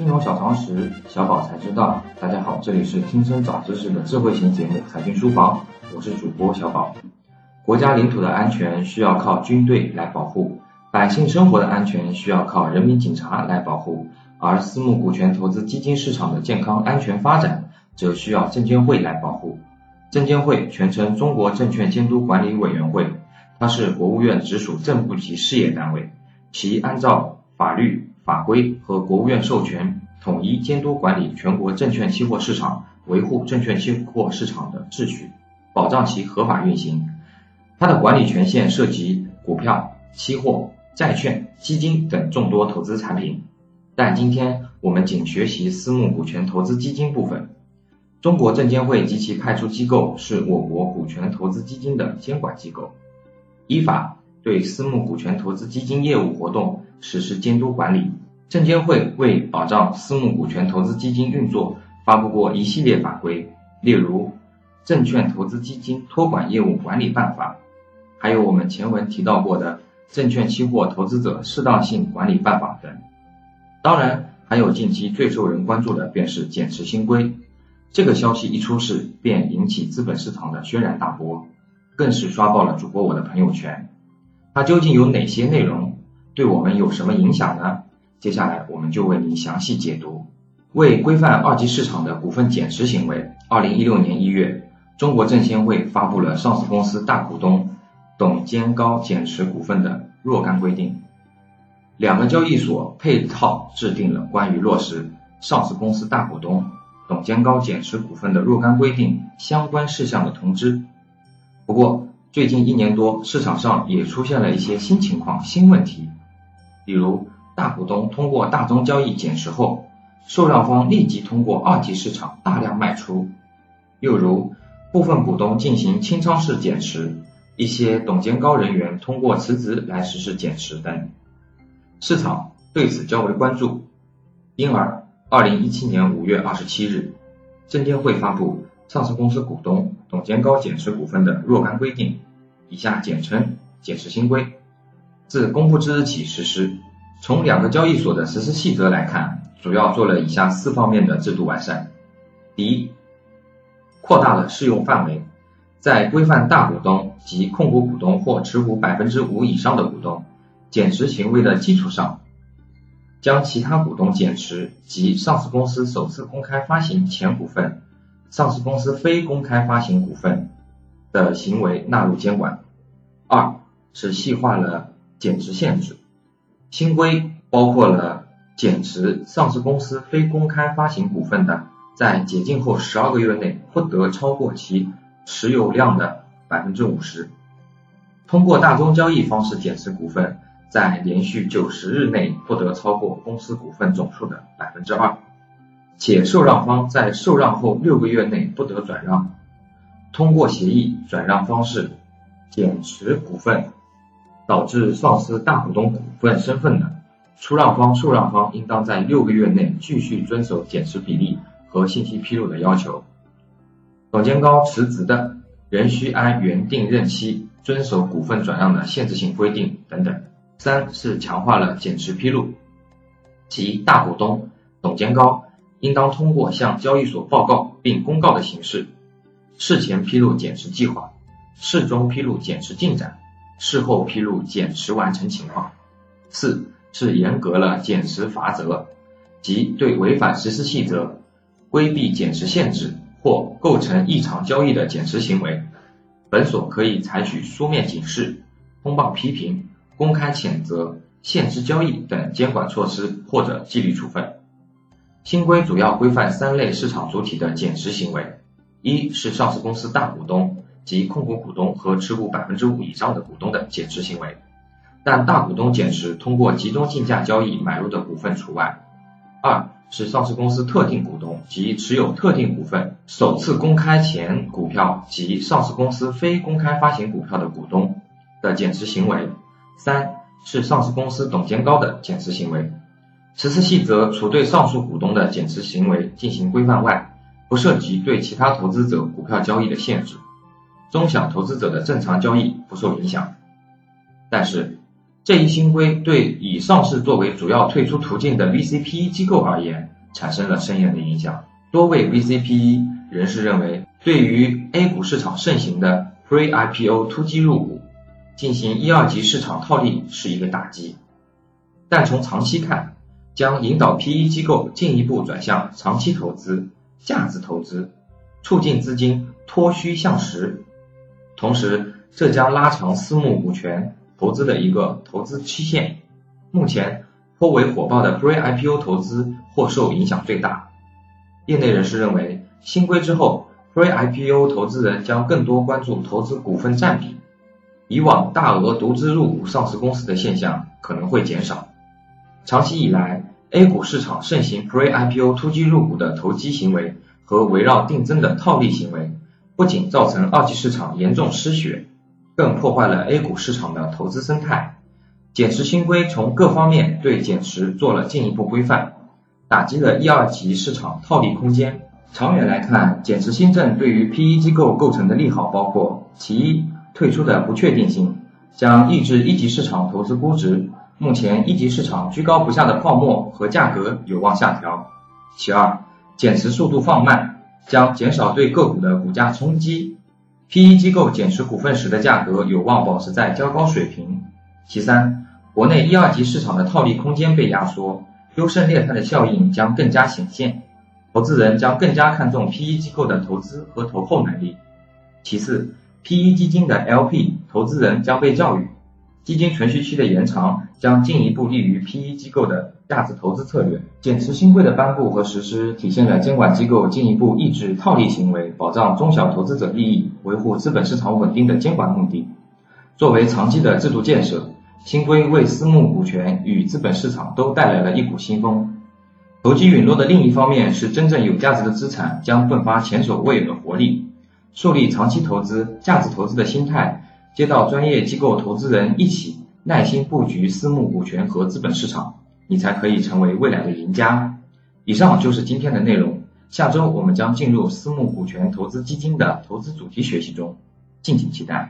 金融小常识，小宝才知道。大家好，这里是听声长知识的智慧型节目《财经书房》，我是主播小宝。国家领土的安全需要靠军队来保护，百姓生活的安全需要靠人民警察来保护，而私募股权投资基金市场的健康安全发展，则需要证监会来保护。证监会全称中国证券监督管理委员会，它是国务院直属正部级事业单位，其按照法律。法规和国务院授权，统一监督管理全国证券期货市场，维护证券期货市场的秩序，保障其合法运行。它的管理权限涉及股票、期货、债券、基金等众多投资产品。但今天我们仅学习私募股权投资基金部分。中国证监会及其派出机构是我国股权投资基金的监管机构，依法对私募股权投资基金业务活动实施监督管理。证监会为保障私募股权投资基金运作，发布过一系列法规，例如《证券投资基金托管业务管理办法》，还有我们前文提到过的《证券期货投资者适当性管理办法》等。当然，还有近期最受人关注的便是减持新规。这个消息一出世，便引起资本市场的轩然大波，更是刷爆了主播我的朋友圈。它究竟有哪些内容？对我们有什么影响呢？接下来我们就为您详细解读。为规范二级市场的股份减持行为，二零一六年一月，中国证监会发布了上市公司大股东董监高减持股份的若干规定。两个交易所配套制定了关于落实上市公司大股东董监高减持股份的若干规定相关事项的通知。不过，最近一年多，市场上也出现了一些新情况、新问题，比如。大股东通过大宗交易减持后，受让方立即通过二级市场大量卖出；又如部分股东进行清仓式减持，一些董监高人员通过辞职来实施减持等，市场对此较为关注。因而，二零一七年五月二十七日，证监会发布《上市公司股东董监高减持股份的若干规定》（以下简称减持新规），自公布之日起实施。从两个交易所的实施细则来看，主要做了以下四方面的制度完善。第一，扩大了适用范围，在规范大股东及控股股东或持股百分之五以上的股东减持行为的基础上，将其他股东减持及上市公司首次公开发行前股份、上市公司非公开发行股份的行为纳入监管。二是细化了减持限制。新规包括了减持上市公司非公开发行股份的，在解禁后十二个月内不得超过其持有量的百分之五十；通过大宗交易方式减持股份，在连续九十日内不得超过公司股份总数的百分之二；且受让方在受让后六个月内不得转让。通过协议转让方式减持股份。导致丧失大股东股份身份的出让方、受让方，应当在六个月内继续遵守减持比例和信息披露的要求。董监高辞职的，仍需按原定任期遵守股份转让的限制性规定等等。三是强化了减持披露，即大股东董监高应当通过向交易所报告并公告的形式，事前披露减持计划，事中披露减持进展。事后披露减持完成情况。四是严格了减持罚则，即对违反实施细则、规避减持限制或构成异常交易的减持行为，本所可以采取书面警示、通报批评、公开谴责、限制交易等监管措施或者纪律处分。新规主要规范三类市场主体的减持行为：一是上市公司大股东。及控股股东和持股百分之五以上的股东的减持行为，但大股东减持通过集中竞价交易买入的股份除外。二是上市公司特定股东及持有特定股份首次公开前股票及上市公司非公开发行股票的股东的减持行为。三是上市公司董监高的减持行为。实施细则除对上述股东的减持行为进行规范外，不涉及对其他投资者股票交易的限制。中小投资者的正常交易不受影响，但是这一新规对以上市作为主要退出途径的 VCPE 机构而言，产生了深远的影响。多位 VCPE 人士认为，对于 A 股市场盛行的 Pre-IPO 突击入股，进行一二级市场套利是一个打击。但从长期看，将引导 PE 机构进一步转向长期投资、价值投资，促进资金脱虚向实。同时，这将拉长私募股权投资的一个投资期限。目前颇为火爆的 Pre-IPO 投资或受影响最大。业内人士认为，新规之后，Pre-IPO 投资人将更多关注投资股份占比，以往大额独资入股上市公司的现象可能会减少。长期以来，A 股市场盛行 Pre-IPO 突击入股的投机行为和围绕定增的套利行为，不仅造成二级市场严重失血，更破坏了 A 股市场的投资生态。减持新规从各方面对减持做了进一步规范，打击了一二级市场套利空间。长远来看，减持新政对于 PE 机构构成的利好包括：其一，退出的不确定性，将抑制一级市场投资估值。目前一级市场居高不下的泡沫和价格有望下调。其二，减持速度放慢，将减少对个股的股价冲击。PE 机构减持股份时的价格有望保持在较高水平。其三，国内一二级市场的套利空间被压缩，优胜劣汰的效应将更加显现，投资人将更加看重 PE 机构的投资和投后能力。其次，PE 基金的 LP 投资人将被教育。基金存续期的延长将进一步利于 PE 机构的价值投资策略。减持新规的颁布和实施，体现了监管机构进一步抑制套利行为、保障中小投资者利益、维护资本市场稳定的监管目的。作为长期的制度建设，新规为私募股权与资本市场都带来了一股新风。投机陨落的另一方面是，真正有价值的资产将迸发前所未有的活力。树立长期投资、价值投资的心态。接到专业机构投资人一起耐心布局私募股权和资本市场，你才可以成为未来的赢家。以上就是今天的内容，下周我们将进入私募股权投资基金的投资主题学习中，敬请期待。